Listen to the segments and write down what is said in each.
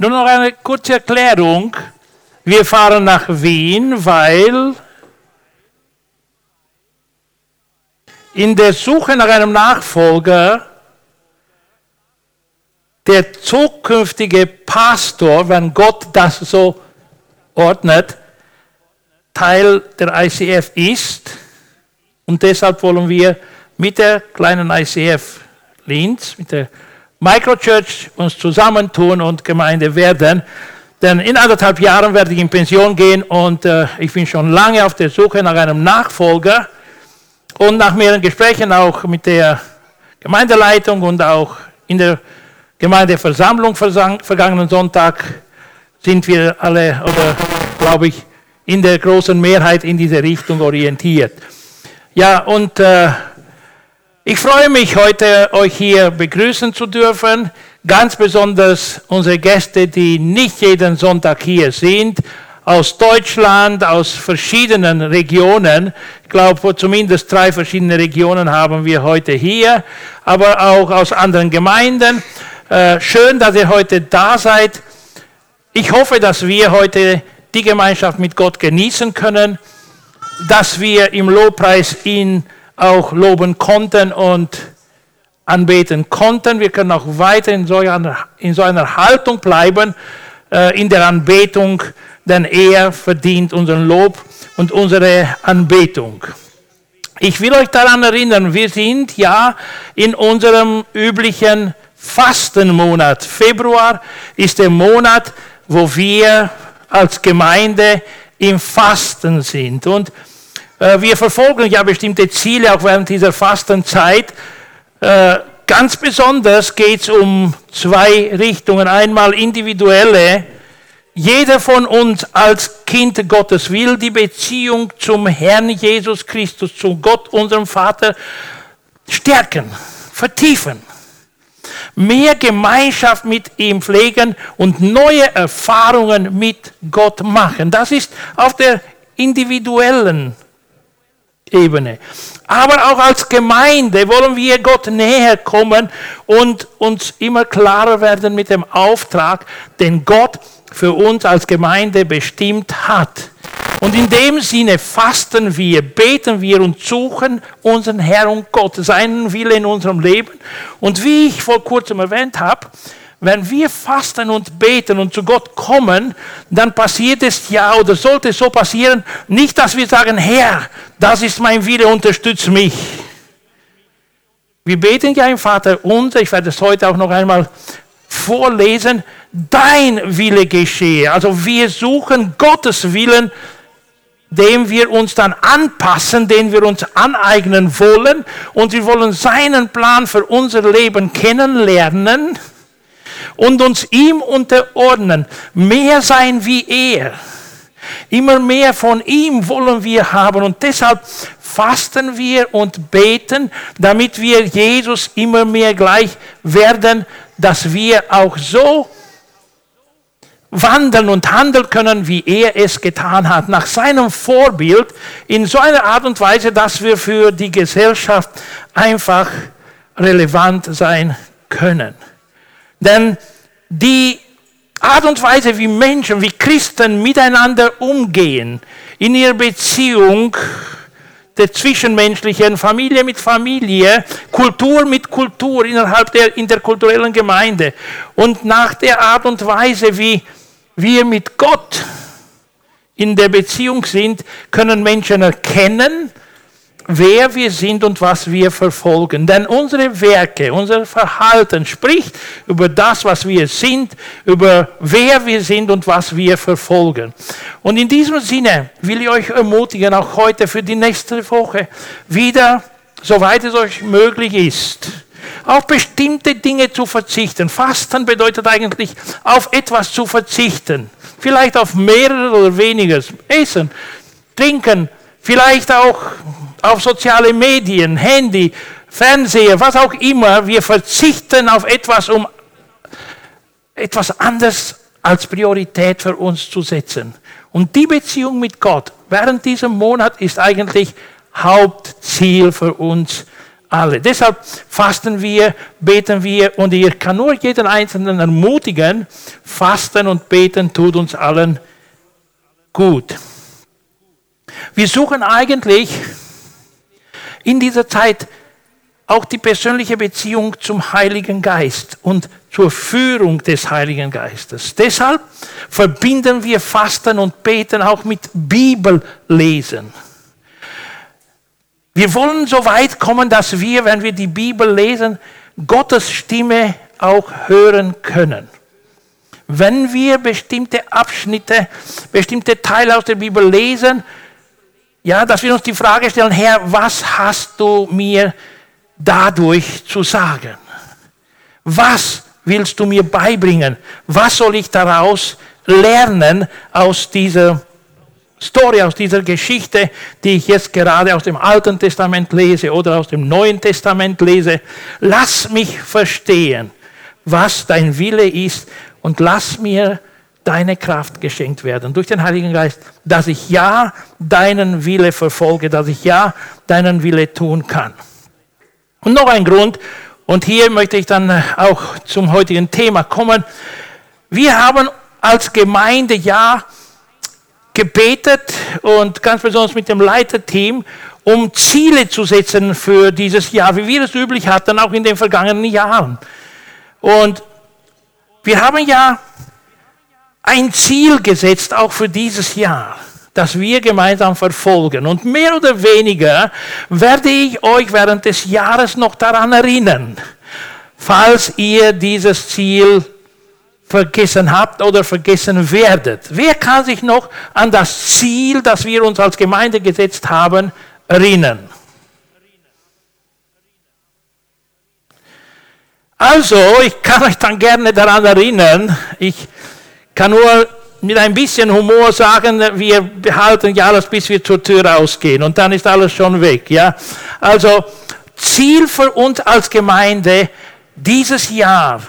Nur noch eine kurze Erklärung. Wir fahren nach Wien, weil in der Suche nach einem Nachfolger der zukünftige Pastor, wenn Gott das so ordnet, Teil der ICF ist. Und deshalb wollen wir mit der kleinen ICF Linz, mit der Microchurch uns zusammentun und Gemeinde werden. Denn in anderthalb Jahren werde ich in Pension gehen und äh, ich bin schon lange auf der Suche nach einem Nachfolger. Und nach mehreren Gesprächen auch mit der Gemeindeleitung und auch in der Gemeindeversammlung vergangenen Sonntag sind wir alle, oder glaube ich, in der großen Mehrheit in diese Richtung orientiert. Ja, und äh, ich freue mich heute, euch hier begrüßen zu dürfen. Ganz besonders unsere Gäste, die nicht jeden Sonntag hier sind, aus Deutschland, aus verschiedenen Regionen. Ich glaube, zumindest drei verschiedene Regionen haben wir heute hier, aber auch aus anderen Gemeinden. Äh, schön, dass ihr heute da seid. Ich hoffe, dass wir heute die Gemeinschaft mit Gott genießen können, dass wir im Lobpreis ihn auch loben konnten und anbeten konnten. Wir können auch weiter in so einer, in so einer Haltung bleiben, äh, in der Anbetung, denn er verdient unseren Lob und unsere Anbetung. Ich will euch daran erinnern, wir sind ja in unserem üblichen Fastenmonat. Februar ist der Monat, wo wir als Gemeinde im Fasten sind. Und wir verfolgen ja bestimmte Ziele auch während dieser Fastenzeit. Äh, ganz besonders geht es um zwei Richtungen. Einmal individuelle. Jeder von uns als Kind Gottes will die Beziehung zum Herrn Jesus Christus, zu Gott, unserem Vater, stärken, vertiefen mehr Gemeinschaft mit ihm pflegen und neue Erfahrungen mit Gott machen. Das ist auf der individuellen Ebene. Aber auch als Gemeinde wollen wir Gott näher kommen und uns immer klarer werden mit dem Auftrag, den Gott für uns als Gemeinde bestimmt hat. Und in dem Sinne fasten wir, beten wir und suchen unseren Herrn und Gott, seinen Wille in unserem Leben. Und wie ich vor kurzem erwähnt habe, wenn wir fasten und beten und zu Gott kommen, dann passiert es ja oder sollte es so passieren, nicht, dass wir sagen, Herr, das ist mein Wille, unterstütz mich. Wir beten ja im Vater unser, ich werde es heute auch noch einmal vorlesen, dein Wille geschehe. Also wir suchen Gottes Willen dem wir uns dann anpassen, den wir uns aneignen wollen. Und wir wollen seinen Plan für unser Leben kennenlernen und uns ihm unterordnen. Mehr sein wie er. Immer mehr von ihm wollen wir haben und deshalb fasten wir und beten, damit wir Jesus immer mehr gleich werden, dass wir auch so wandeln und handeln können, wie er es getan hat, nach seinem Vorbild, in so einer Art und Weise, dass wir für die Gesellschaft einfach relevant sein können. Denn die Art und Weise, wie Menschen, wie Christen miteinander umgehen, in ihrer Beziehung, der zwischenmenschlichen Familie mit Familie, Kultur mit Kultur innerhalb der interkulturellen Gemeinde und nach der Art und Weise, wie wir mit Gott in der Beziehung sind, können Menschen erkennen, wer wir sind und was wir verfolgen. Denn unsere Werke, unser Verhalten spricht über das, was wir sind, über wer wir sind und was wir verfolgen. Und in diesem Sinne will ich euch ermutigen, auch heute für die nächste Woche wieder, soweit es euch möglich ist, auf bestimmte Dinge zu verzichten. Fasten bedeutet eigentlich, auf etwas zu verzichten. Vielleicht auf mehrere oder weniger. Essen, trinken, vielleicht auch auf soziale Medien, Handy, Fernseher, was auch immer. Wir verzichten auf etwas, um etwas anderes als Priorität für uns zu setzen. Und die Beziehung mit Gott während diesem Monat ist eigentlich Hauptziel für uns alle. Deshalb fasten wir, beten wir und ich kann nur jeden Einzelnen ermutigen, fasten und beten tut uns allen gut. Wir suchen eigentlich in dieser Zeit auch die persönliche Beziehung zum Heiligen Geist und zur Führung des Heiligen Geistes. Deshalb verbinden wir Fasten und Beten auch mit Bibellesen. Wir wollen so weit kommen, dass wir, wenn wir die Bibel lesen, Gottes Stimme auch hören können. Wenn wir bestimmte Abschnitte, bestimmte Teile aus der Bibel lesen, ja, dass wir uns die Frage stellen, Herr, was hast du mir dadurch zu sagen? Was willst du mir beibringen? Was soll ich daraus lernen aus dieser Story, aus dieser Geschichte, die ich jetzt gerade aus dem Alten Testament lese oder aus dem Neuen Testament lese. Lass mich verstehen, was dein Wille ist und lass mir deine Kraft geschenkt werden durch den Heiligen Geist, dass ich ja deinen Wille verfolge, dass ich ja deinen Wille tun kann. Und noch ein Grund, und hier möchte ich dann auch zum heutigen Thema kommen. Wir haben als Gemeinde ja gebetet und ganz besonders mit dem Leiterteam, um Ziele zu setzen für dieses Jahr, wie wir es üblich hatten, auch in den vergangenen Jahren. Und wir haben ja ein Ziel gesetzt, auch für dieses Jahr, das wir gemeinsam verfolgen. Und mehr oder weniger werde ich euch während des Jahres noch daran erinnern, falls ihr dieses Ziel vergessen habt oder vergessen werdet. Wer kann sich noch an das Ziel, das wir uns als Gemeinde gesetzt haben, erinnern? Also, ich kann euch dann gerne daran erinnern, ich kann nur mit ein bisschen Humor sagen, wir behalten ja alles, bis wir zur Tür rausgehen und dann ist alles schon weg. Ja? Also, Ziel für uns als Gemeinde dieses Jahr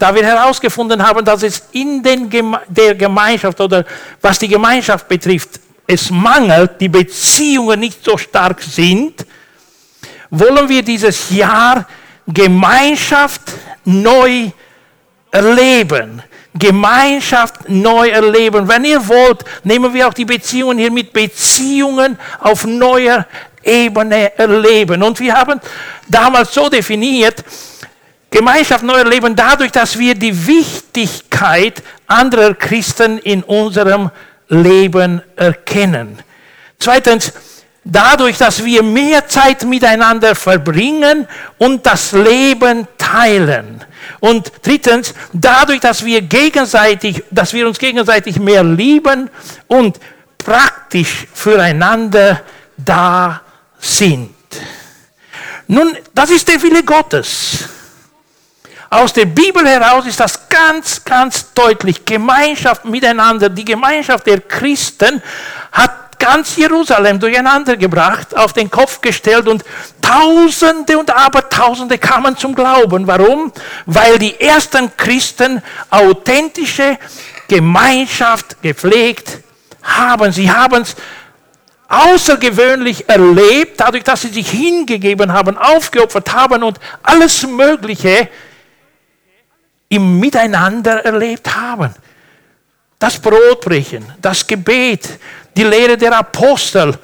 da wir herausgefunden haben, dass es in Geme der Gemeinschaft oder was die Gemeinschaft betrifft, es mangelt, die Beziehungen nicht so stark sind, wollen wir dieses Jahr Gemeinschaft neu erleben. Gemeinschaft neu erleben. Wenn ihr wollt, nehmen wir auch die Beziehungen hier mit Beziehungen auf neuer Ebene erleben. Und wir haben damals so definiert, Gemeinschaft neu erleben dadurch, dass wir die Wichtigkeit anderer Christen in unserem Leben erkennen. Zweitens, dadurch, dass wir mehr Zeit miteinander verbringen und das Leben teilen. Und drittens, dadurch, dass wir gegenseitig, dass wir uns gegenseitig mehr lieben und praktisch füreinander da sind. Nun, das ist der Wille Gottes. Aus der Bibel heraus ist das ganz, ganz deutlich. Gemeinschaft miteinander, die Gemeinschaft der Christen hat ganz Jerusalem durcheinander gebracht, auf den Kopf gestellt und Tausende und Abertausende kamen zum Glauben. Warum? Weil die ersten Christen authentische Gemeinschaft gepflegt haben. Sie haben es außergewöhnlich erlebt, dadurch, dass sie sich hingegeben haben, aufgeopfert haben und alles Mögliche im Miteinander erlebt haben. Das Brotbrechen, das Gebet, die Lehre der Apostel,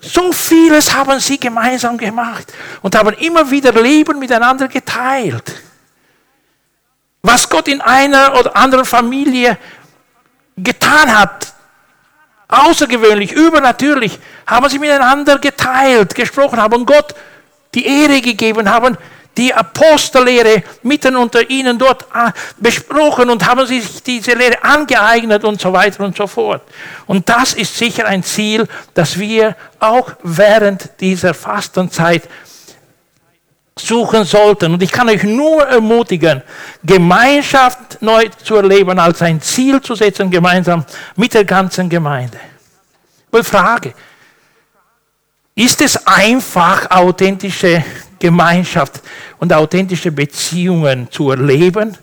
so vieles haben sie gemeinsam gemacht und haben immer wieder Leben miteinander geteilt. Was Gott in einer oder anderen Familie getan hat, außergewöhnlich, übernatürlich, haben sie miteinander geteilt, gesprochen, haben Gott die Ehre gegeben, haben die Apostellehre mitten unter ihnen dort äh, besprochen und haben sich diese Lehre angeeignet und so weiter und so fort. Und das ist sicher ein Ziel, das wir auch während dieser Fastenzeit suchen sollten. Und ich kann euch nur ermutigen, Gemeinschaft neu zu erleben, als ein Ziel zu setzen, gemeinsam mit der ganzen Gemeinde. Und Frage, ist es einfach, authentische Gemeinschaft und authentische Beziehungen zu erleben.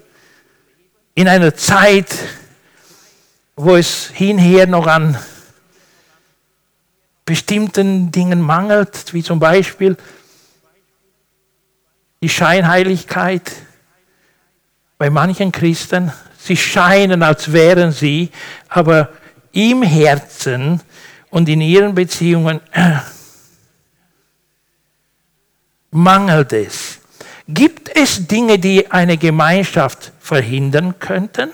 In einer Zeit, wo es hinher noch an bestimmten Dingen mangelt, wie zum Beispiel die Scheinheiligkeit bei manchen Christen. Sie scheinen, als wären sie, aber im Herzen und in ihren Beziehungen mangelt es. Gibt es Dinge, die eine Gemeinschaft verhindern könnten?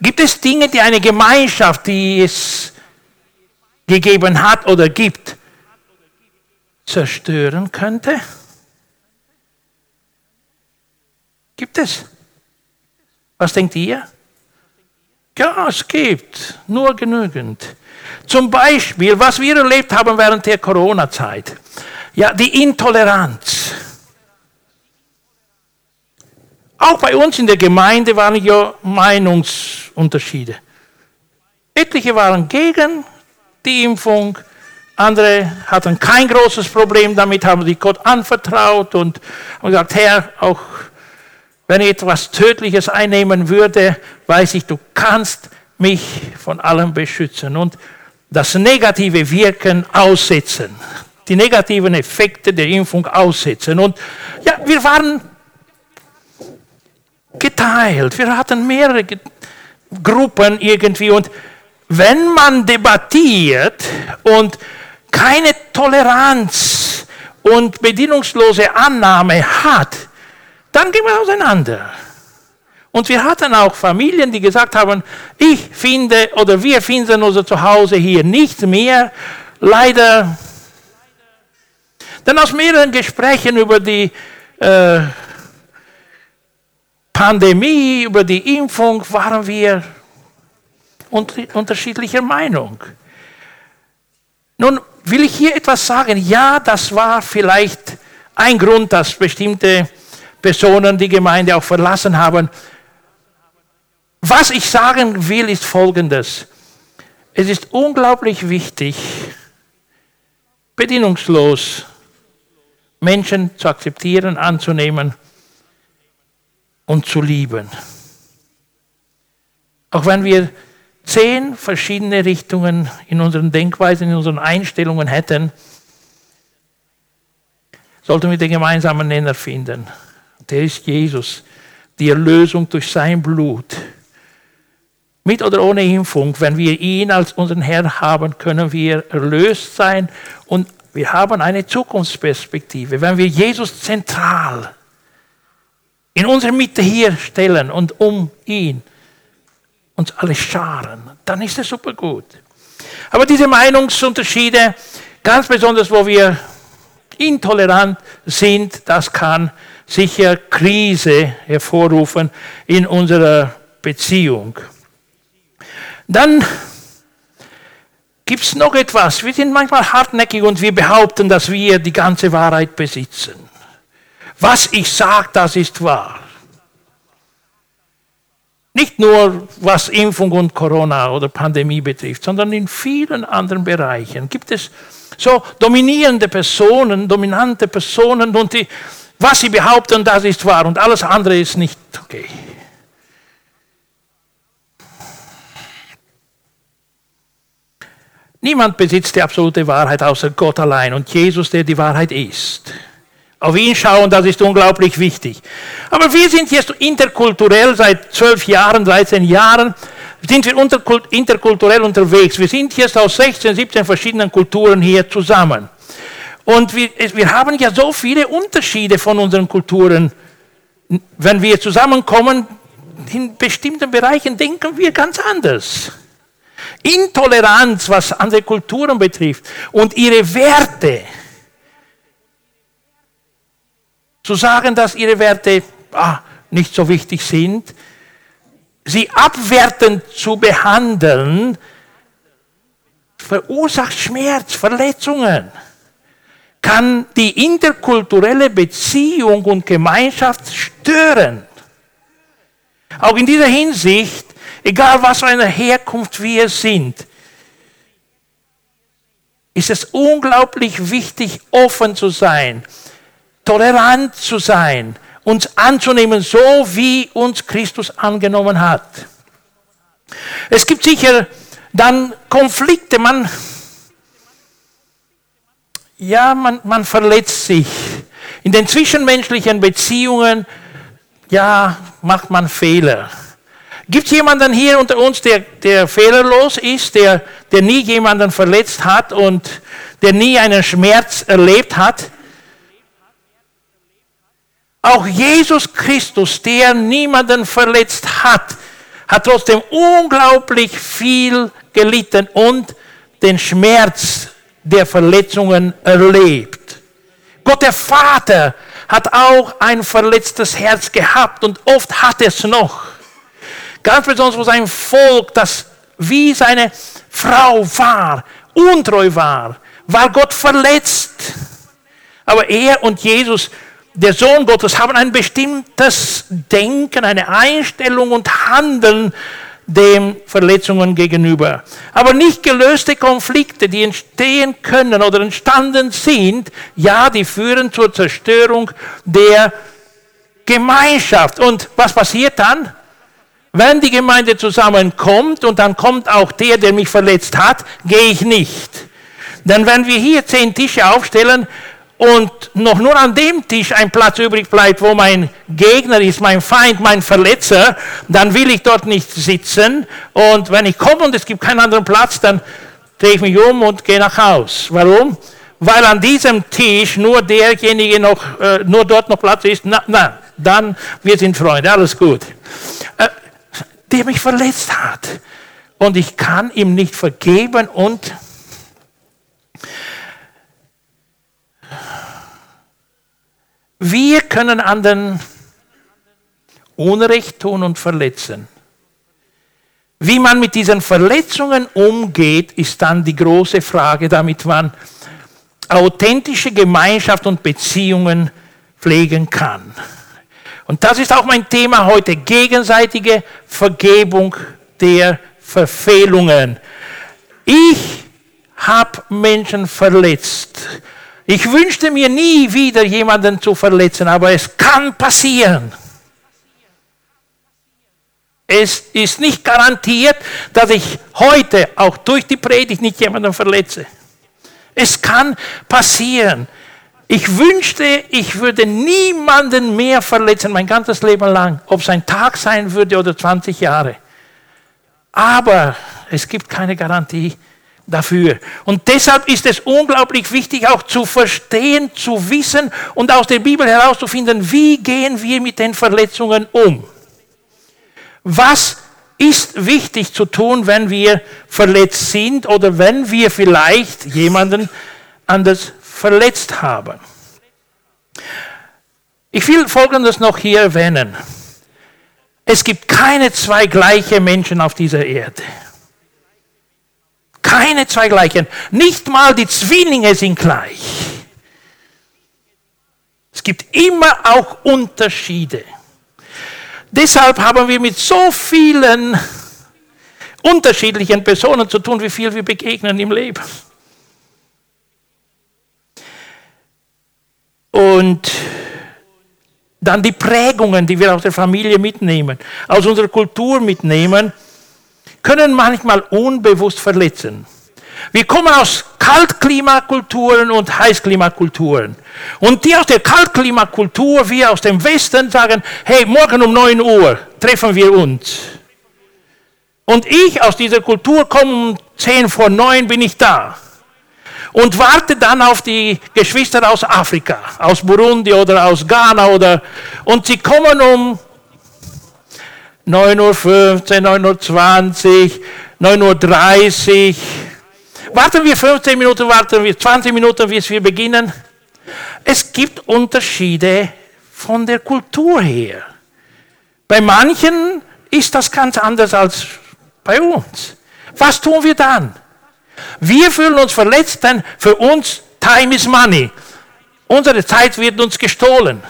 Gibt es Dinge, die eine Gemeinschaft, die es gegeben hat oder gibt, zerstören könnte? Gibt es? Was denkt ihr? Ja, es gibt, nur genügend. Zum Beispiel, was wir erlebt haben während der Corona-Zeit. Ja, die Intoleranz. Auch bei uns in der Gemeinde waren ja Meinungsunterschiede. Etliche waren gegen die Impfung, andere hatten kein großes Problem damit, haben sich Gott anvertraut und haben gesagt, Herr, auch wenn ich etwas Tödliches einnehmen würde, weiß ich, du kannst mich von allem beschützen und das negative Wirken aussetzen die negativen Effekte der Impfung aussetzen. Und ja, wir waren geteilt. Wir hatten mehrere Gruppen irgendwie. Und wenn man debattiert und keine Toleranz und bedingungslose Annahme hat, dann gehen wir auseinander. Und wir hatten auch Familien, die gesagt haben, ich finde oder wir finden unser Zuhause hier nicht mehr. Leider denn aus mehreren Gesprächen über die äh, Pandemie, über die Impfung waren wir unterschiedlicher Meinung. Nun will ich hier etwas sagen. Ja, das war vielleicht ein Grund, dass bestimmte Personen die Gemeinde auch verlassen haben. Was ich sagen will, ist Folgendes. Es ist unglaublich wichtig, bedingungslos Menschen zu akzeptieren, anzunehmen und zu lieben. Auch wenn wir zehn verschiedene Richtungen in unseren Denkweisen, in unseren Einstellungen hätten, sollten wir den gemeinsamen Nenner finden. Der ist Jesus, die Erlösung durch sein Blut. Mit oder ohne Impfung, wenn wir ihn als unseren Herrn haben, können wir erlöst sein und wir haben eine Zukunftsperspektive. Wenn wir Jesus zentral in unserer Mitte hier stellen und um ihn uns alle scharen, dann ist es super gut. Aber diese Meinungsunterschiede, ganz besonders wo wir intolerant sind, das kann sicher Krise hervorrufen in unserer Beziehung. Dann Gibt es noch etwas? Wir sind manchmal hartnäckig und wir behaupten, dass wir die ganze Wahrheit besitzen. Was ich sage, das ist wahr. Nicht nur was Impfung und Corona oder Pandemie betrifft, sondern in vielen anderen Bereichen gibt es so dominierende Personen, dominante Personen und die, was sie behaupten, das ist wahr und alles andere ist nicht okay. Niemand besitzt die absolute Wahrheit außer Gott allein und Jesus, der die Wahrheit ist. Auf ihn schauen, das ist unglaublich wichtig. Aber wir sind jetzt interkulturell seit zwölf Jahren, 13 Jahren, sind wir interkulturell unterwegs. Wir sind jetzt aus 16, 17 verschiedenen Kulturen hier zusammen. Und wir, wir haben ja so viele Unterschiede von unseren Kulturen. Wenn wir zusammenkommen, in bestimmten Bereichen denken wir ganz anders. Intoleranz, was andere Kulturen betrifft und ihre Werte. Zu sagen, dass ihre Werte ah, nicht so wichtig sind, sie abwertend zu behandeln, verursacht Schmerz, Verletzungen, kann die interkulturelle Beziehung und Gemeinschaft stören. Auch in dieser Hinsicht egal was für eine Herkunft wir sind, ist es unglaublich wichtig, offen zu sein, tolerant zu sein, uns anzunehmen, so wie uns Christus angenommen hat. Es gibt sicher dann Konflikte, man, ja, man, man verletzt sich. In den zwischenmenschlichen Beziehungen, ja, macht man Fehler. Gibt es jemanden hier unter uns, der, der fehlerlos ist, der, der nie jemanden verletzt hat und der nie einen Schmerz erlebt hat? Auch Jesus Christus, der niemanden verletzt hat, hat trotzdem unglaublich viel gelitten und den Schmerz der Verletzungen erlebt. Gott der Vater hat auch ein verletztes Herz gehabt und oft hat es noch. Ganz besonders für sein Volk, das wie seine Frau war, untreu war, war Gott verletzt. Aber er und Jesus, der Sohn Gottes, haben ein bestimmtes Denken, eine Einstellung und Handeln den Verletzungen gegenüber. Aber nicht gelöste Konflikte, die entstehen können oder entstanden sind, ja, die führen zur Zerstörung der Gemeinschaft. Und was passiert dann? Wenn die Gemeinde zusammenkommt und dann kommt auch der, der mich verletzt hat, gehe ich nicht. Denn wenn wir hier zehn Tische aufstellen und noch nur an dem Tisch ein Platz übrig bleibt, wo mein Gegner ist, mein Feind, mein Verletzer, dann will ich dort nicht sitzen. Und wenn ich komme und es gibt keinen anderen Platz, dann drehe ich mich um und gehe nach Haus. Warum? Weil an diesem Tisch nur derjenige noch, äh, nur dort noch Platz ist. Na, na, dann wir sind Freunde, alles gut. Der mich verletzt hat. Und ich kann ihm nicht vergeben und Wir können anderen Unrecht tun und verletzen. Wie man mit diesen Verletzungen umgeht, ist dann die große Frage, damit man authentische Gemeinschaft und Beziehungen pflegen kann. Und das ist auch mein Thema heute, gegenseitige Vergebung der Verfehlungen. Ich habe Menschen verletzt ich wünschte mir nie wieder jemanden zu verletzen, aber es kann passieren. Es ist nicht garantiert, dass ich heute auch durch die Predigt nicht jemanden verletze. Es kann passieren. Ich wünschte, ich würde niemanden mehr verletzen, mein ganzes Leben lang, ob es ein Tag sein würde oder 20 Jahre. Aber es gibt keine Garantie dafür. Und deshalb ist es unglaublich wichtig, auch zu verstehen, zu wissen und aus der Bibel herauszufinden, wie gehen wir mit den Verletzungen um. Was ist wichtig zu tun, wenn wir verletzt sind oder wenn wir vielleicht jemanden anders verletzt haben. Ich will Folgendes noch hier erwähnen. Es gibt keine zwei gleiche Menschen auf dieser Erde. Keine zwei gleichen. Nicht mal die Zwillinge sind gleich. Es gibt immer auch Unterschiede. Deshalb haben wir mit so vielen unterschiedlichen Personen zu tun, wie viel wir begegnen im Leben. Und dann die Prägungen, die wir aus der Familie mitnehmen, aus unserer Kultur mitnehmen können manchmal unbewusst verletzen. Wir kommen aus Kaltklimakulturen und Heißklimakulturen. Und die aus der Kaltklimakultur, wir aus dem Westen sagen, hey, morgen um 9 Uhr treffen wir uns. Und ich aus dieser Kultur komme um 10 vor 9 bin ich da. Und warte dann auf die Geschwister aus Afrika, aus Burundi oder aus Ghana oder, und sie kommen um 9.15 Uhr, 9.20 Uhr, 9.30 Uhr. Warten wir 15 Minuten, warten wir 20 Minuten, bis wir beginnen. Es gibt Unterschiede von der Kultur her. Bei manchen ist das ganz anders als bei uns. Was tun wir dann? Wir fühlen uns verletzt, denn für uns Time is Money. Unsere Zeit wird uns gestohlen.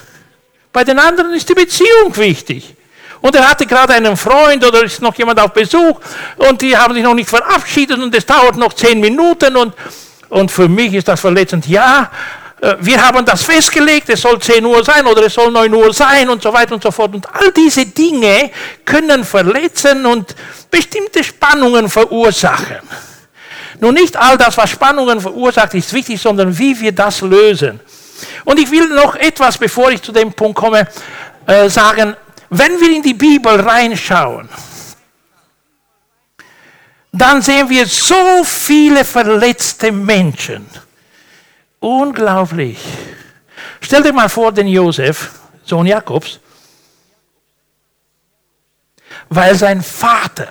Bei den anderen ist die Beziehung wichtig. Und er hatte gerade einen Freund oder ist noch jemand auf Besuch und die haben sich noch nicht verabschiedet und es dauert noch zehn Minuten und, und für mich ist das verletzend. Ja, äh, wir haben das festgelegt, es soll 10 Uhr sein oder es soll 9 Uhr sein und so weiter und so fort. Und all diese Dinge können verletzen und bestimmte Spannungen verursachen. Nun nicht all das, was Spannungen verursacht, ist wichtig, sondern wie wir das lösen. Und ich will noch etwas, bevor ich zu dem Punkt komme, äh, sagen. Wenn wir in die Bibel reinschauen, dann sehen wir so viele verletzte Menschen. Unglaublich. Stell dir mal vor, den Josef, Sohn Jakobs, weil sein Vater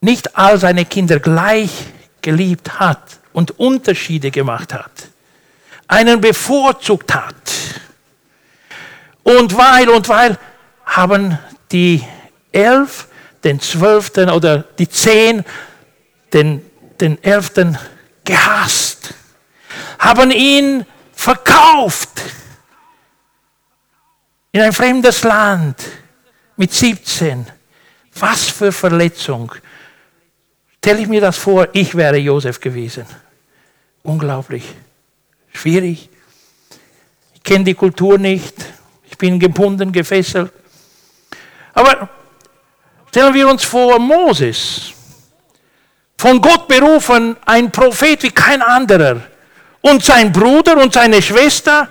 nicht all seine Kinder gleich geliebt hat und Unterschiede gemacht hat, einen bevorzugt hat. Und weil und weil haben die elf den zwölften oder die zehn den, den elften gehasst, haben ihn verkauft in ein fremdes Land mit 17. Was für Verletzung. Stelle ich mir das vor, ich wäre Josef gewesen. Unglaublich. Schwierig. Ich kenne die Kultur nicht. Ich bin gebunden, gefesselt. Aber stellen wir uns vor, Moses, von Gott berufen, ein Prophet wie kein anderer. Und sein Bruder und seine Schwester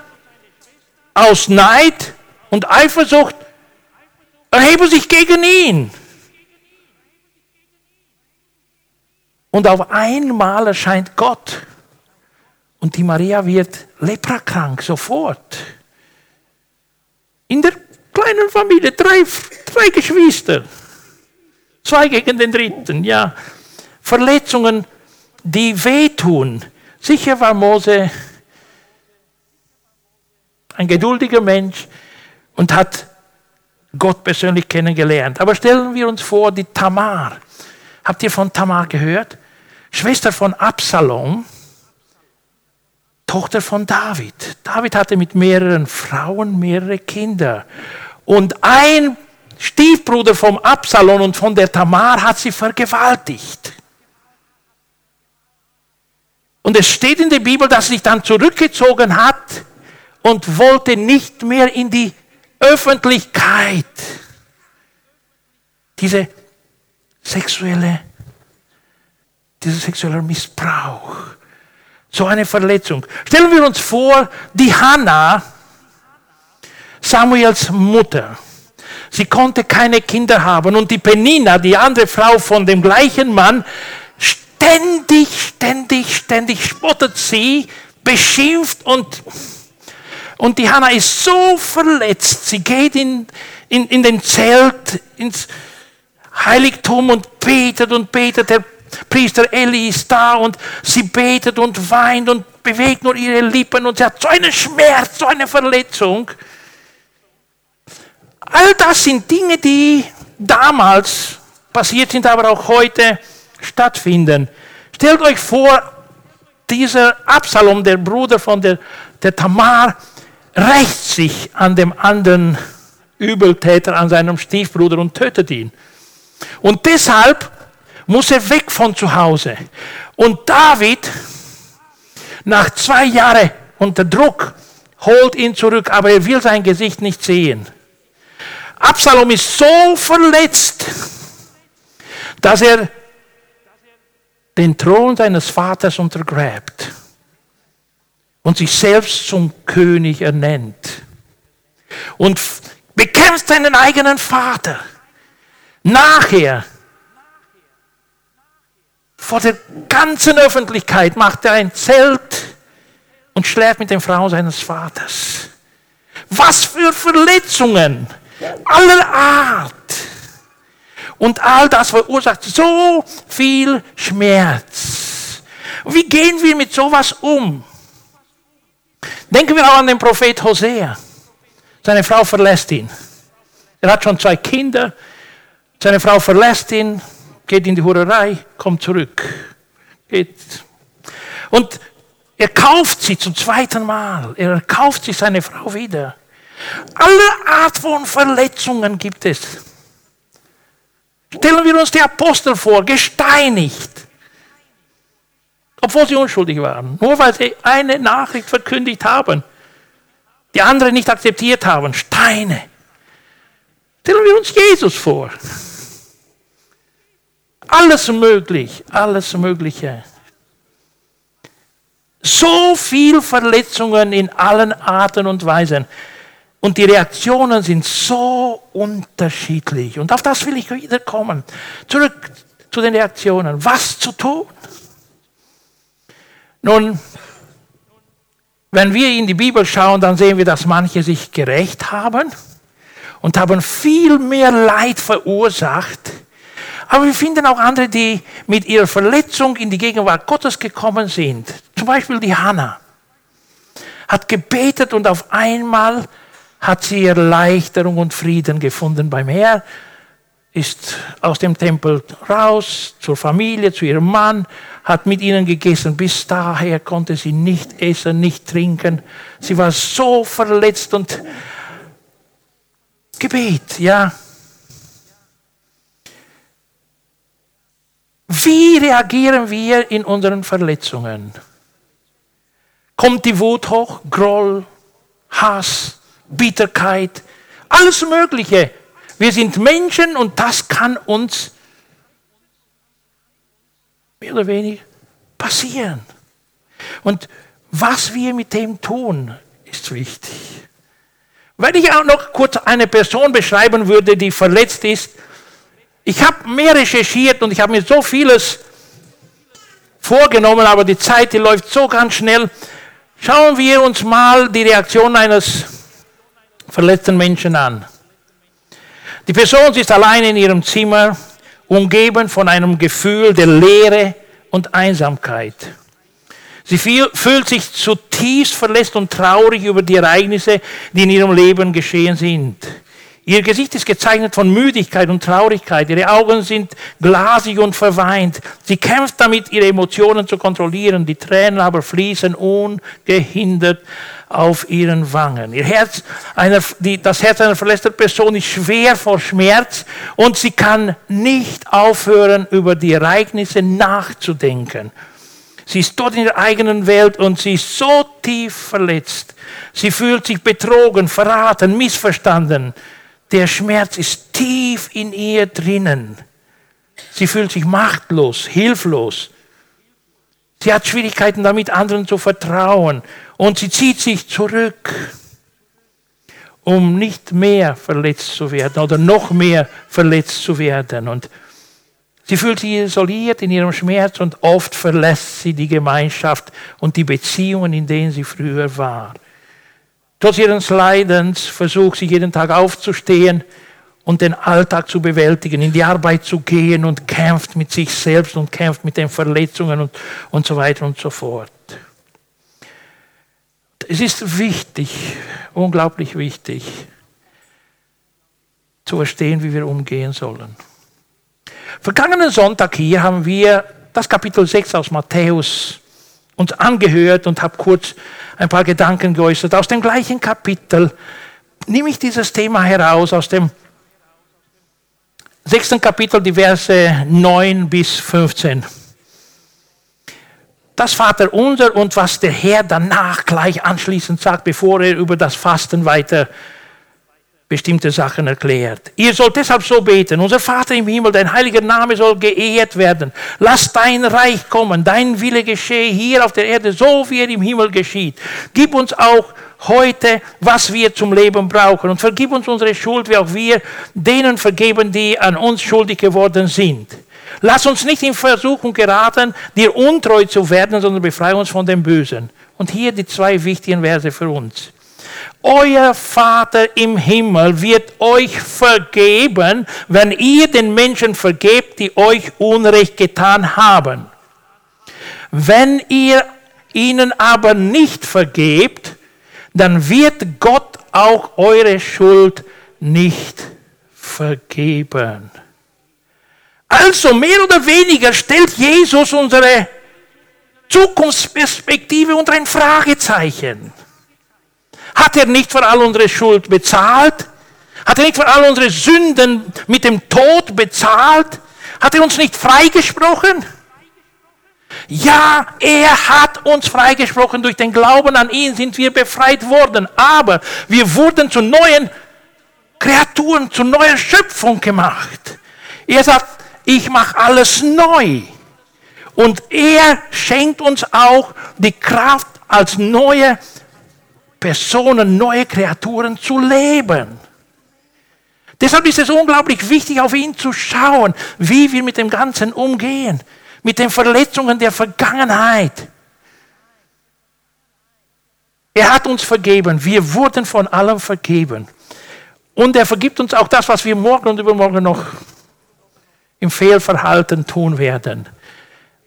aus Neid und Eifersucht erheben sich gegen ihn. Und auf einmal erscheint Gott. Und die Maria wird leprakrank sofort. In der kleinen Familie, drei, drei Geschwister. Zwei gegen den dritten, ja. Verletzungen, die wehtun. Sicher war Mose ein geduldiger Mensch und hat Gott persönlich kennengelernt. Aber stellen wir uns vor, die Tamar. Habt ihr von Tamar gehört? Schwester von Absalom, Tochter von David. David hatte mit mehreren Frauen mehrere Kinder. Und ein Stiefbruder vom Absalom und von der Tamar hat sie vergewaltigt. Und es steht in der Bibel, dass sie sich dann zurückgezogen hat und wollte nicht mehr in die Öffentlichkeit. Diese sexuelle, dieser sexuelle Missbrauch. So eine Verletzung. Stellen wir uns vor, die Hannah, Samuels Mutter, sie konnte keine Kinder haben und die Penina, die andere Frau von dem gleichen Mann, ständig, ständig, ständig spottet sie, beschimpft und, und die Hannah ist so verletzt. Sie geht in, in, in den Zelt, ins Heiligtum und betet und betet. Der Priester Eli ist da und sie betet und weint und bewegt nur ihre Lippen und sie hat so einen Schmerz, so eine Verletzung. All das sind Dinge, die damals passiert sind, aber auch heute stattfinden. Stellt euch vor, dieser Absalom, der Bruder von der, der Tamar, rächt sich an dem anderen Übeltäter, an seinem Stiefbruder und tötet ihn. Und deshalb muss er weg von zu Hause. Und David, nach zwei Jahren unter Druck, holt ihn zurück, aber er will sein Gesicht nicht sehen. Absalom ist so verletzt, dass er den Thron seines Vaters untergräbt und sich selbst zum König ernennt und bekämpft seinen eigenen Vater. Nachher, vor der ganzen Öffentlichkeit, macht er ein Zelt und schläft mit den Frauen seines Vaters. Was für Verletzungen aller Art. Und all das verursacht so viel Schmerz. Wie gehen wir mit sowas um? Denken wir auch an den Prophet Hosea. Seine Frau verlässt ihn. Er hat schon zwei Kinder. Seine Frau verlässt ihn, geht in die Hurerei, kommt zurück. Geht. Und er kauft sie zum zweiten Mal. Er kauft sich seine Frau wieder. Alle Art von Verletzungen gibt es. Stellen wir uns die Apostel vor, gesteinigt. Obwohl sie unschuldig waren. Nur weil sie eine Nachricht verkündigt haben. Die andere nicht akzeptiert haben. Steine. Stellen wir uns Jesus vor. alles möglich, alles Mögliche. So viel Verletzungen in allen Arten und Weisen. Und die Reaktionen sind so unterschiedlich. Und auf das will ich wieder kommen. Zurück zu den Reaktionen. Was zu tun? Nun, wenn wir in die Bibel schauen, dann sehen wir, dass manche sich gerecht haben und haben viel mehr Leid verursacht. Aber wir finden auch andere, die mit ihrer Verletzung in die Gegenwart Gottes gekommen sind. Zum Beispiel die Hannah hat gebetet und auf einmal hat sie Erleichterung und Frieden gefunden beim Herrn, ist aus dem Tempel raus zur Familie, zu ihrem Mann, hat mit ihnen gegessen. Bis daher konnte sie nicht essen, nicht trinken. Sie war so verletzt und Gebet, ja. Wie reagieren wir in unseren Verletzungen? Kommt die Wut hoch, Groll, Hass, Bitterkeit, alles Mögliche. Wir sind Menschen und das kann uns mehr oder weniger passieren. Und was wir mit dem tun, ist wichtig. Wenn ich auch noch kurz eine Person beschreiben würde, die verletzt ist, ich habe mehr recherchiert und ich habe mir so vieles vorgenommen, aber die Zeit, die läuft so ganz schnell. Schauen wir uns mal die Reaktion eines verletzten Menschen an. Die Person ist allein in ihrem Zimmer, umgeben von einem Gefühl der Leere und Einsamkeit. Sie fühlt sich zutiefst verletzt und traurig über die Ereignisse, die in ihrem Leben geschehen sind. Ihr Gesicht ist gezeichnet von Müdigkeit und Traurigkeit. Ihre Augen sind glasig und verweint. Sie kämpft damit, ihre Emotionen zu kontrollieren. Die Tränen aber fließen ungehindert auf ihren Wangen. Ihr Herz, einer, die, das Herz einer verletzten Person ist schwer vor Schmerz und sie kann nicht aufhören, über die Ereignisse nachzudenken. Sie ist dort in der eigenen Welt und sie ist so tief verletzt. Sie fühlt sich betrogen, verraten, missverstanden. Der Schmerz ist tief in ihr drinnen. Sie fühlt sich machtlos, hilflos. Sie hat Schwierigkeiten damit, anderen zu vertrauen. Und sie zieht sich zurück, um nicht mehr verletzt zu werden oder noch mehr verletzt zu werden. Und sie fühlt sich isoliert in ihrem Schmerz und oft verlässt sie die Gemeinschaft und die Beziehungen, in denen sie früher war. Trotz ihres Leidens versucht sie jeden Tag aufzustehen und den Alltag zu bewältigen, in die Arbeit zu gehen und kämpft mit sich selbst und kämpft mit den Verletzungen und, und so weiter und so fort. Es ist wichtig, unglaublich wichtig, zu verstehen, wie wir umgehen sollen. Vergangenen Sonntag hier haben wir das Kapitel 6 aus Matthäus uns angehört und habe kurz ein paar Gedanken geäußert. Aus dem gleichen Kapitel nehme ich dieses Thema heraus, aus dem sechsten Kapitel, die Verse 9 bis 15. Das Vater unser und was der Herr danach gleich anschließend sagt, bevor er über das Fasten weiter bestimmte Sachen erklärt. Ihr sollt deshalb so beten, unser Vater im Himmel, dein heiliger Name soll geehrt werden. Lass dein Reich kommen, dein Wille geschehe hier auf der Erde, so wie er im Himmel geschieht. Gib uns auch heute, was wir zum Leben brauchen und vergib uns unsere Schuld, wie auch wir denen vergeben, die an uns schuldig geworden sind. Lass uns nicht in Versuchung geraten, dir untreu zu werden, sondern befreie uns von dem Bösen. Und hier die zwei wichtigen Verse für uns. Euer Vater im Himmel wird euch vergeben, wenn ihr den Menschen vergebt, die euch Unrecht getan haben. Wenn ihr ihnen aber nicht vergebt, dann wird Gott auch eure Schuld nicht vergeben. Also mehr oder weniger stellt Jesus unsere Zukunftsperspektive unter ein Fragezeichen. Hat er nicht für all unsere Schuld bezahlt? Hat er nicht für all unsere Sünden mit dem Tod bezahlt? Hat er uns nicht freigesprochen? Ja, er hat uns freigesprochen. Durch den Glauben an ihn sind wir befreit worden. Aber wir wurden zu neuen Kreaturen, zu neuer Schöpfung gemacht. Er sagt, ich mache alles neu. Und er schenkt uns auch die Kraft, als neue Personen, neue Kreaturen zu leben. Deshalb ist es unglaublich wichtig, auf ihn zu schauen, wie wir mit dem Ganzen umgehen, mit den Verletzungen der Vergangenheit. Er hat uns vergeben, wir wurden von allem vergeben. Und er vergibt uns auch das, was wir morgen und übermorgen noch im Fehlverhalten tun werden.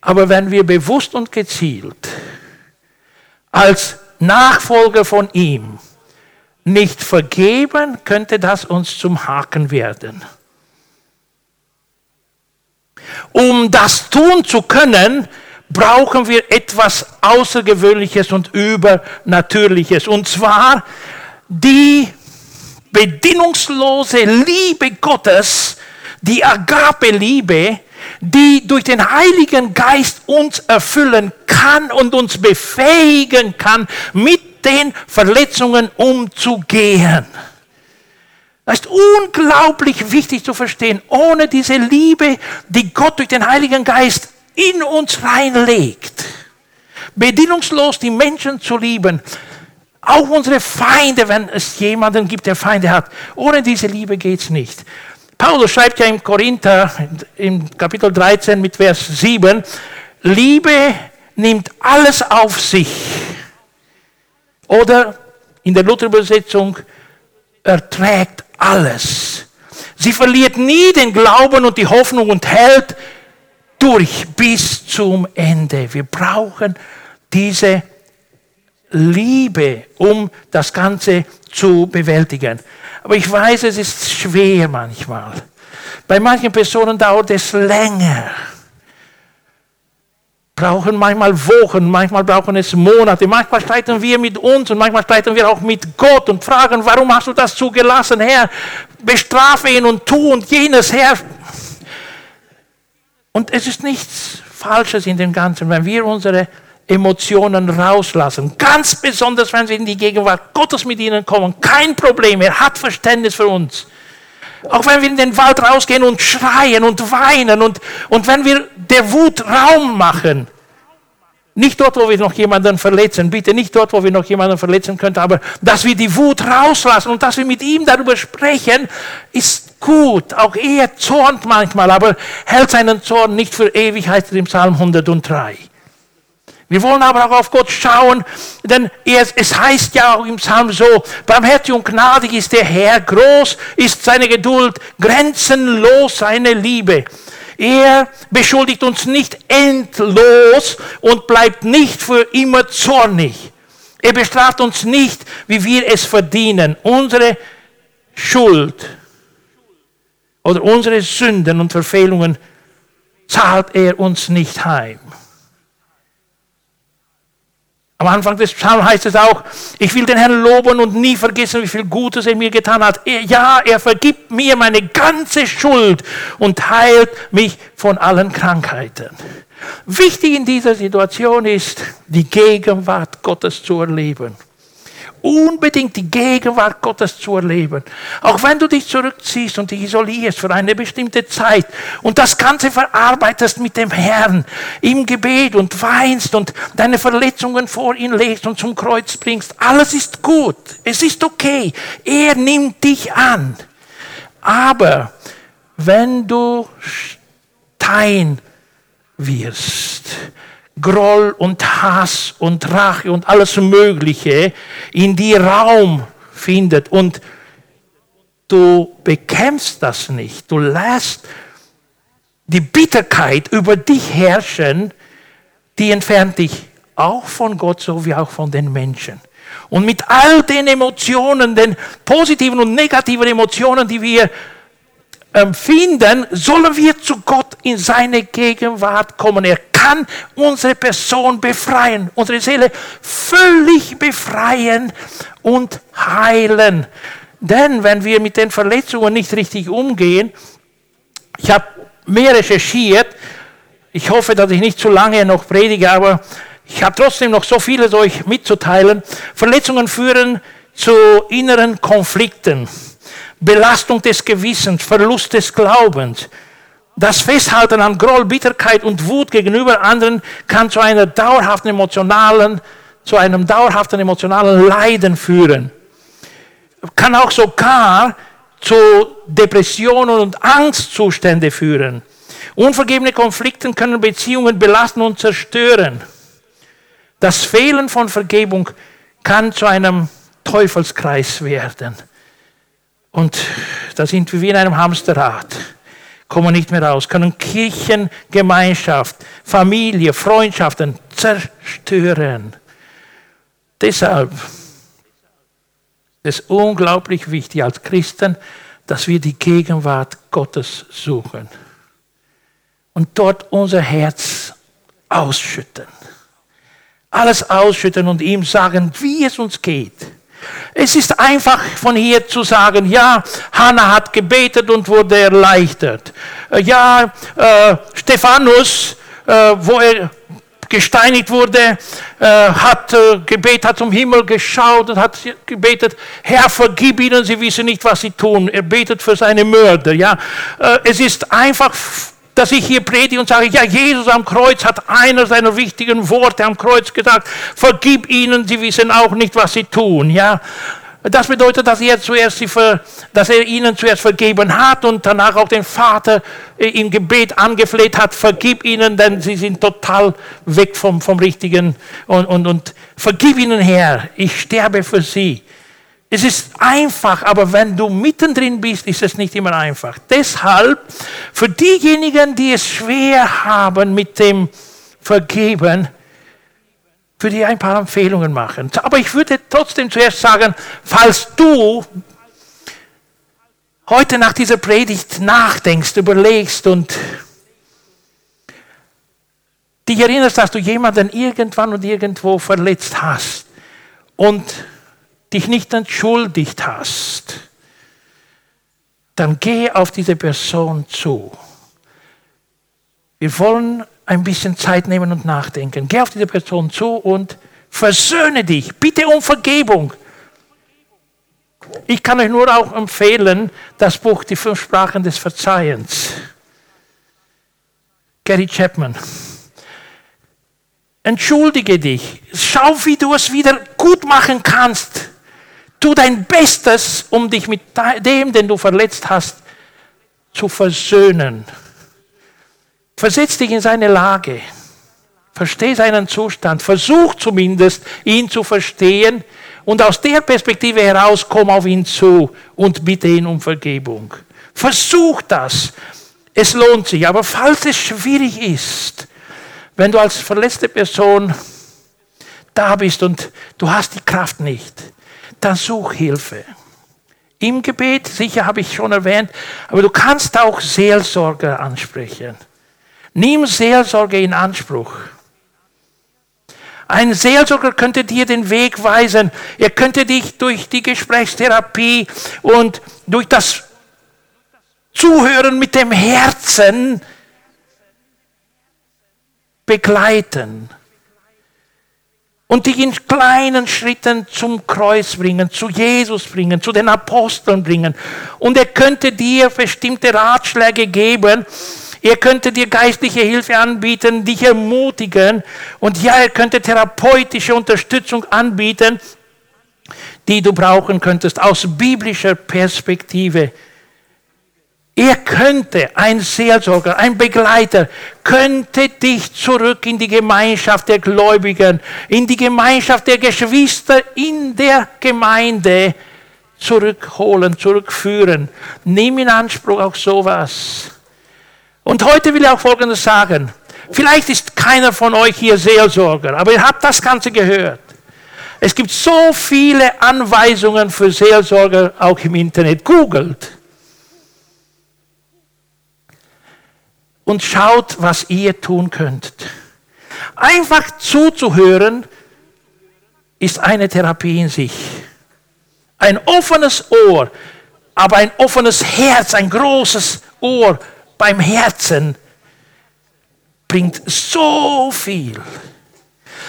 Aber wenn wir bewusst und gezielt als Nachfolger von ihm nicht vergeben, könnte das uns zum Haken werden. Um das tun zu können, brauchen wir etwas Außergewöhnliches und Übernatürliches. Und zwar die bedingungslose Liebe Gottes, die Agape-Liebe, die durch den Heiligen Geist uns erfüllen kann und uns befähigen kann, mit den Verletzungen umzugehen. Das ist unglaublich wichtig zu verstehen. Ohne diese Liebe, die Gott durch den Heiligen Geist in uns reinlegt, bedingungslos die Menschen zu lieben, auch unsere Feinde, wenn es jemanden gibt, der Feinde hat. Ohne diese Liebe geht es nicht. Paulus schreibt ja im Korinther, im Kapitel 13 mit Vers 7, Liebe nimmt alles auf sich. Oder in der Luther-Übersetzung, erträgt alles. Sie verliert nie den Glauben und die Hoffnung und hält durch bis zum Ende. Wir brauchen diese Liebe, um das Ganze zu bewältigen. Aber ich weiß, es ist schwer manchmal. Bei manchen Personen dauert es länger. Brauchen manchmal Wochen, manchmal brauchen es Monate, manchmal streiten wir mit uns und manchmal streiten wir auch mit Gott und fragen, warum hast du das zugelassen, Herr? Bestrafe ihn und tu und jenes, Herr. Und es ist nichts Falsches in dem Ganzen, wenn wir unsere Emotionen rauslassen. Ganz besonders, wenn wir in die Gegenwart Gottes mit ihnen kommen. Kein Problem, er hat Verständnis für uns. Auch wenn wir in den Wald rausgehen und schreien und weinen und, und wenn wir der Wut Raum machen. Nicht dort, wo wir noch jemanden verletzen, bitte nicht dort, wo wir noch jemanden verletzen könnten, aber dass wir die Wut rauslassen und dass wir mit ihm darüber sprechen, ist gut. Auch er zornt manchmal, aber hält seinen Zorn nicht für ewig, heißt es im Psalm 103. Wir wollen aber auch auf Gott schauen, denn es heißt ja auch im Psalm so, barmherzig und gnädig ist der Herr, groß ist seine Geduld, grenzenlos seine Liebe. Er beschuldigt uns nicht endlos und bleibt nicht für immer zornig. Er bestraft uns nicht, wie wir es verdienen. Unsere Schuld oder unsere Sünden und Verfehlungen zahlt er uns nicht heim. Am Anfang des Psalms heißt es auch, ich will den Herrn loben und nie vergessen, wie viel Gutes er mir getan hat. Er, ja, er vergibt mir meine ganze Schuld und heilt mich von allen Krankheiten. Wichtig in dieser Situation ist, die Gegenwart Gottes zu erleben unbedingt die Gegenwart Gottes zu erleben. Auch wenn du dich zurückziehst und dich isolierst für eine bestimmte Zeit und das Ganze verarbeitest mit dem Herrn im Gebet und weinst und deine Verletzungen vor ihn legst und zum Kreuz bringst. Alles ist gut. Es ist okay. Er nimmt dich an. Aber wenn du Stein wirst, Groll und Hass und Rache und alles Mögliche in die Raum findet und du bekämpfst das nicht, du lässt die Bitterkeit über dich herrschen, die entfernt dich auch von Gott so wie auch von den Menschen. Und mit all den Emotionen, den positiven und negativen Emotionen, die wir empfinden, sollen wir zu Gott in seine Gegenwart kommen. Er kann unsere Person befreien, unsere Seele völlig befreien und heilen. Denn wenn wir mit den Verletzungen nicht richtig umgehen, ich habe mehr recherchiert, ich hoffe, dass ich nicht zu lange noch predige, aber ich habe trotzdem noch so vieles euch mitzuteilen. Verletzungen führen zu inneren Konflikten. Belastung des Gewissens, Verlust des Glaubens, Das Festhalten an Groll, Bitterkeit und Wut gegenüber anderen kann zu einer dauerhaften emotionalen, zu einem dauerhaften emotionalen Leiden führen. Kann auch sogar zu Depressionen und Angstzustände führen. Unvergebene Konflikte können Beziehungen belasten und zerstören. Das Fehlen von Vergebung kann zu einem Teufelskreis werden. Und da sind wir wie in einem Hamsterrad, kommen nicht mehr raus, können Kirchen, Gemeinschaft, Familie, Freundschaften zerstören. Deshalb ist es unglaublich wichtig als Christen, dass wir die Gegenwart Gottes suchen und dort unser Herz ausschütten. Alles ausschütten und ihm sagen, wie es uns geht. Es ist einfach von hier zu sagen, ja, Hannah hat gebetet und wurde erleichtert. Äh, ja, äh, Stephanus, äh, wo er gesteinigt wurde, äh, hat äh, gebetet, hat zum Himmel geschaut und hat gebetet, Herr, vergib ihnen, sie wissen nicht, was sie tun. Er betet für seine Mörder. Ja, äh, es ist einfach dass ich hier predige und sage, ja, Jesus am Kreuz hat einer seiner wichtigen Worte am Kreuz gesagt, vergib ihnen, sie wissen auch nicht, was sie tun, ja. Das bedeutet, dass er, zuerst sie ver, dass er ihnen zuerst vergeben hat und danach auch den Vater äh, im Gebet angefleht hat, vergib ihnen, denn sie sind total weg vom, vom Richtigen und, und, und vergib ihnen, Herr, ich sterbe für sie. Es ist einfach, aber wenn du mittendrin bist, ist es nicht immer einfach. Deshalb, für diejenigen, die es schwer haben mit dem Vergeben, würde ich ein paar Empfehlungen machen. Aber ich würde trotzdem zuerst sagen, falls du heute nach dieser Predigt nachdenkst, überlegst und dich erinnerst, dass du jemanden irgendwann und irgendwo verletzt hast und dich nicht entschuldigt hast, dann geh auf diese Person zu. Wir wollen ein bisschen Zeit nehmen und nachdenken. Geh auf diese Person zu und versöhne dich. Bitte um Vergebung. Ich kann euch nur auch empfehlen, das Buch Die fünf Sprachen des Verzeihens. Gary Chapman. Entschuldige dich. Schau, wie du es wieder gut machen kannst. Tu dein Bestes, um dich mit dem, den du verletzt hast, zu versöhnen. Versetz dich in seine Lage. Versteh seinen Zustand. Versuch zumindest, ihn zu verstehen und aus der Perspektive heraus komm auf ihn zu und bitte ihn um Vergebung. Versuch das. Es lohnt sich. Aber falls es schwierig ist, wenn du als verletzte Person da bist und du hast die Kraft nicht, dann such Hilfe. Im Gebet, sicher habe ich schon erwähnt, aber du kannst auch Seelsorger ansprechen. Nimm Seelsorge in Anspruch. Ein Seelsorger könnte dir den Weg weisen. Er könnte dich durch die Gesprächstherapie und durch das Zuhören mit dem Herzen begleiten und dich in kleinen Schritten zum Kreuz bringen, zu Jesus bringen, zu den Aposteln bringen. Und er könnte dir bestimmte Ratschläge geben. Er könnte dir geistliche Hilfe anbieten, dich ermutigen. Und ja, er könnte therapeutische Unterstützung anbieten, die du brauchen könntest aus biblischer Perspektive. Er könnte, ein Seelsorger, ein Begleiter, könnte dich zurück in die Gemeinschaft der Gläubigen, in die Gemeinschaft der Geschwister in der Gemeinde zurückholen, zurückführen. Nimm in Anspruch auch sowas. Und heute will ich auch Folgendes sagen. Vielleicht ist keiner von euch hier Seelsorger, aber ihr habt das Ganze gehört. Es gibt so viele Anweisungen für Seelsorger auch im Internet. Googelt. Und schaut, was ihr tun könnt. Einfach zuzuhören ist eine Therapie in sich. Ein offenes Ohr, aber ein offenes Herz, ein großes Ohr beim Herzen bringt so viel.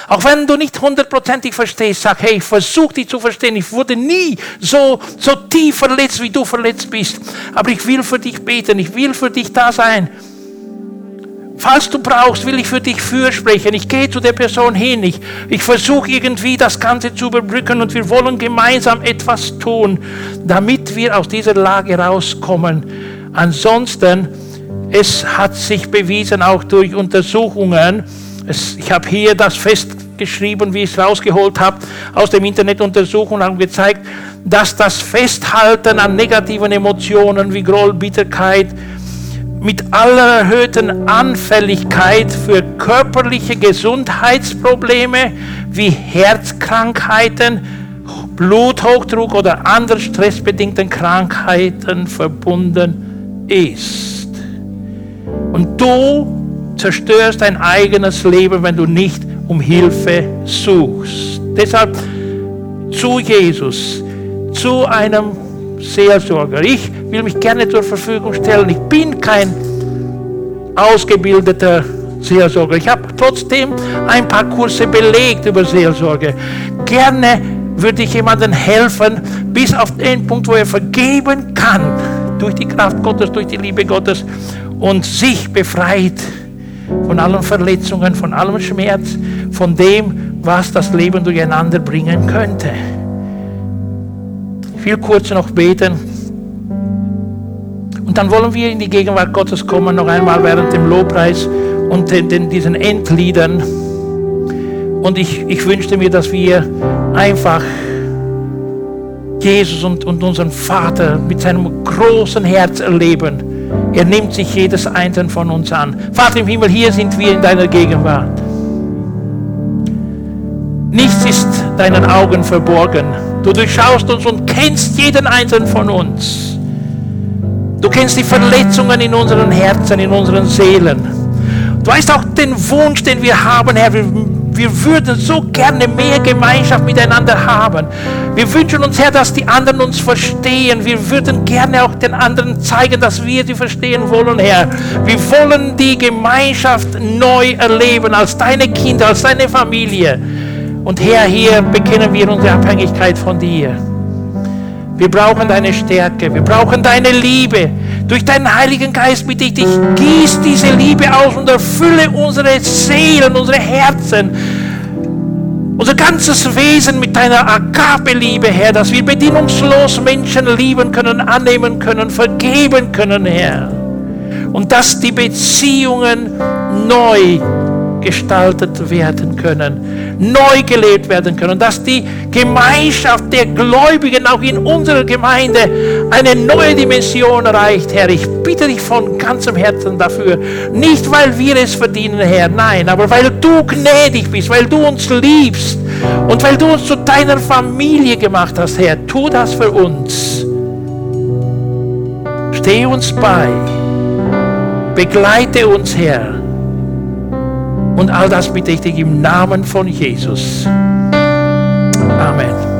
Auch wenn du nicht hundertprozentig verstehst, sag, hey, versuch dich zu verstehen. Ich wurde nie so, so tief verletzt, wie du verletzt bist. Aber ich will für dich beten, ich will für dich da sein. Falls du brauchst, will ich für dich fürsprechen. Ich gehe zu der Person hin. Ich, ich versuche irgendwie das Ganze zu überbrücken und wir wollen gemeinsam etwas tun, damit wir aus dieser Lage rauskommen. Ansonsten, es hat sich bewiesen, auch durch Untersuchungen, es, ich habe hier das festgeschrieben, wie ich es rausgeholt habe, aus dem Internet Untersuchungen haben gezeigt, dass das Festhalten an negativen Emotionen wie Groll, Bitterkeit, mit aller erhöhten Anfälligkeit für körperliche Gesundheitsprobleme wie Herzkrankheiten, Bluthochdruck oder andere stressbedingten Krankheiten verbunden ist. Und du zerstörst dein eigenes Leben, wenn du nicht um Hilfe suchst. Deshalb zu Jesus, zu einem Seelsorger. Ich will mich gerne zur Verfügung stellen. Ich bin kein ausgebildeter Seelsorger. Ich habe trotzdem ein paar Kurse belegt über Seelsorge. Gerne würde ich jemandem helfen, bis auf den Punkt, wo er vergeben kann, durch die Kraft Gottes, durch die Liebe Gottes und sich befreit von allen Verletzungen, von allem Schmerz, von dem, was das Leben durcheinander bringen könnte. Ich will kurz noch beten. Und dann wollen wir in die Gegenwart Gottes kommen, noch einmal während dem Lobpreis und den, den, diesen Endliedern. Und ich, ich wünschte mir, dass wir einfach Jesus und, und unseren Vater mit seinem großen Herz erleben. Er nimmt sich jedes Einzelne von uns an. Vater im Himmel, hier sind wir in deiner Gegenwart. Nichts ist deinen Augen verborgen. Du durchschaust uns und kennst jeden einzelnen von uns. Du kennst die Verletzungen in unseren Herzen, in unseren Seelen. Du weißt auch den Wunsch, den wir haben, Herr. Wir, wir würden so gerne mehr Gemeinschaft miteinander haben. Wir wünschen uns, Herr, dass die anderen uns verstehen. Wir würden gerne auch den anderen zeigen, dass wir sie verstehen wollen, Herr. Wir wollen die Gemeinschaft neu erleben als deine Kinder, als deine Familie. Und Herr, hier bekennen wir unsere Abhängigkeit von dir. Wir brauchen deine Stärke, wir brauchen deine Liebe. Durch deinen Heiligen Geist bitte ich dich, gieß diese Liebe aus und erfülle unsere Seelen, unsere Herzen, unser ganzes Wesen mit deiner Agape-Liebe, Herr, dass wir bedingungslos Menschen lieben können, annehmen können, vergeben können, Herr. Und dass die Beziehungen neu gestaltet werden können, neu gelebt werden können, dass die Gemeinschaft der Gläubigen auch in unserer Gemeinde eine neue Dimension erreicht, Herr. Ich bitte dich von ganzem Herzen dafür. Nicht, weil wir es verdienen, Herr, nein, aber weil du gnädig bist, weil du uns liebst und weil du uns zu deiner Familie gemacht hast, Herr. Tu das für uns. Steh uns bei. Begleite uns, Herr. Und all das bitte ich dich im Namen von Jesus. Amen.